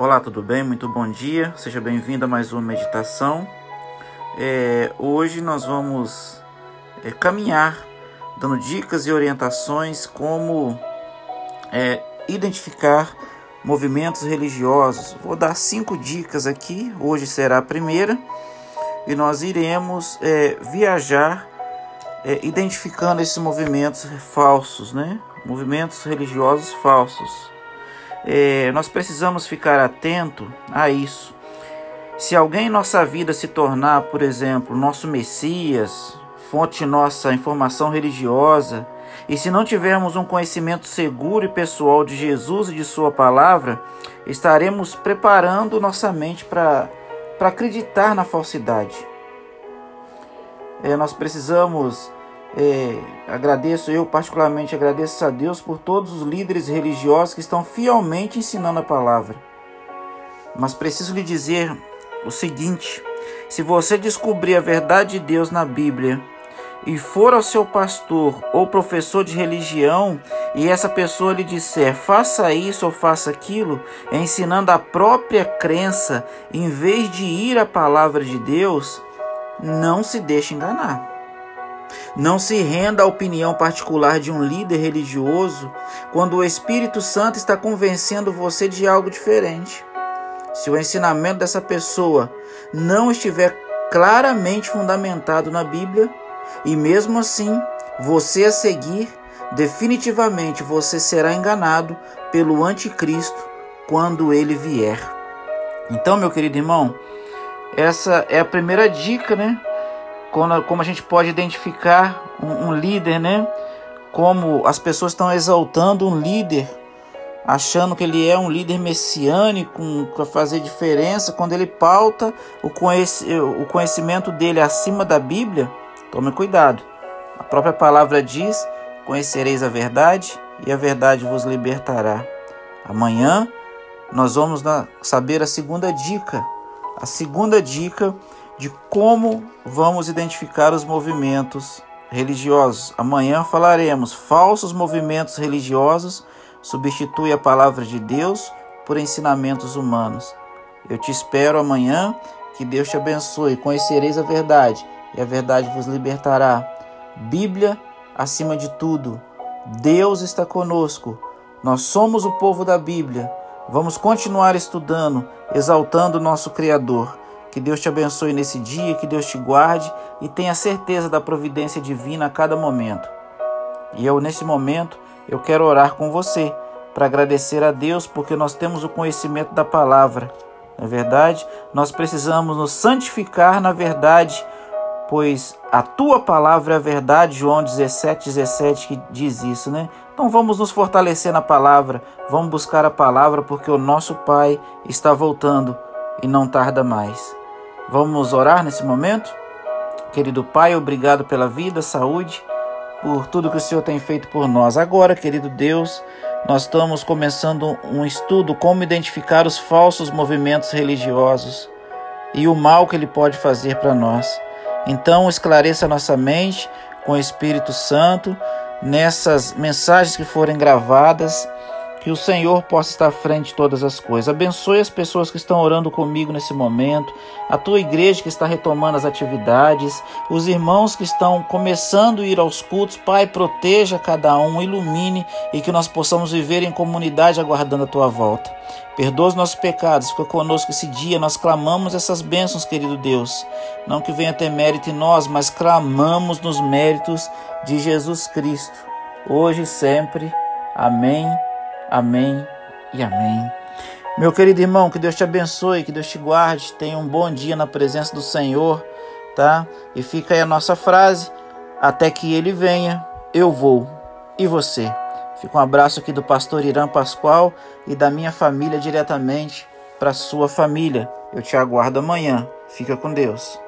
Olá, tudo bem? Muito bom dia. Seja bem-vindo a mais uma meditação. É, hoje nós vamos é, caminhar dando dicas e orientações como é, identificar movimentos religiosos. Vou dar cinco dicas aqui. Hoje será a primeira e nós iremos é, viajar é, identificando esses movimentos falsos, né? Movimentos religiosos falsos. É, nós precisamos ficar atento a isso. Se alguém em nossa vida se tornar, por exemplo, nosso Messias, fonte nossa informação religiosa, e se não tivermos um conhecimento seguro e pessoal de Jesus e de Sua palavra, estaremos preparando nossa mente para acreditar na falsidade. É, nós precisamos é, agradeço, eu particularmente agradeço a Deus por todos os líderes religiosos que estão fielmente ensinando a palavra. Mas preciso lhe dizer o seguinte: se você descobrir a verdade de Deus na Bíblia e for ao seu pastor ou professor de religião e essa pessoa lhe disser faça isso ou faça aquilo, ensinando a própria crença em vez de ir à palavra de Deus, não se deixe enganar. Não se renda à opinião particular de um líder religioso quando o Espírito Santo está convencendo você de algo diferente. Se o ensinamento dessa pessoa não estiver claramente fundamentado na Bíblia, e mesmo assim você a seguir, definitivamente você será enganado pelo anticristo quando ele vier. Então, meu querido irmão, essa é a primeira dica, né? Como a gente pode identificar um, um líder, né? Como as pessoas estão exaltando um líder, achando que ele é um líder messiânico para fazer diferença, quando ele pauta o, conhec o conhecimento dele acima da Bíblia, tome cuidado. A própria palavra diz: Conhecereis a verdade e a verdade vos libertará. Amanhã nós vamos saber a segunda dica. A segunda dica de como vamos identificar os movimentos religiosos. Amanhã falaremos falsos movimentos religiosos substitui a palavra de Deus por ensinamentos humanos. Eu te espero amanhã. Que Deus te abençoe. Conhecereis a verdade e a verdade vos libertará. Bíblia acima de tudo. Deus está conosco. Nós somos o povo da Bíblia. Vamos continuar estudando, exaltando o nosso Criador. Que Deus te abençoe nesse dia, que Deus te guarde e tenha certeza da providência divina a cada momento. E eu, nesse momento, eu quero orar com você para agradecer a Deus porque nós temos o conhecimento da palavra. Na é verdade, nós precisamos nos santificar na verdade, pois a tua palavra é a verdade, João 17, 17 que diz isso, né? Então vamos nos fortalecer na palavra, vamos buscar a palavra porque o nosso Pai está voltando e não tarda mais. Vamos orar nesse momento? Querido Pai, obrigado pela vida, saúde, por tudo que o Senhor tem feito por nós. Agora, querido Deus, nós estamos começando um estudo como identificar os falsos movimentos religiosos e o mal que ele pode fazer para nós. Então, esclareça nossa mente com o Espírito Santo nessas mensagens que forem gravadas que o Senhor possa estar à frente de todas as coisas. Abençoe as pessoas que estão orando comigo nesse momento, a tua igreja que está retomando as atividades, os irmãos que estão começando a ir aos cultos. Pai, proteja cada um, ilumine e que nós possamos viver em comunidade aguardando a tua volta. Perdoa os nossos pecados, fica conosco esse dia. Nós clamamos essas bênçãos, querido Deus. Não que venha ter mérito em nós, mas clamamos nos méritos de Jesus Cristo, hoje e sempre. Amém Amém e amém. Meu querido irmão, que Deus te abençoe, que Deus te guarde, tenha um bom dia na presença do Senhor, tá? E fica aí a nossa frase: até que ele venha, eu vou. E você? Fica um abraço aqui do pastor Irã Pascoal e da minha família diretamente para sua família. Eu te aguardo amanhã. Fica com Deus.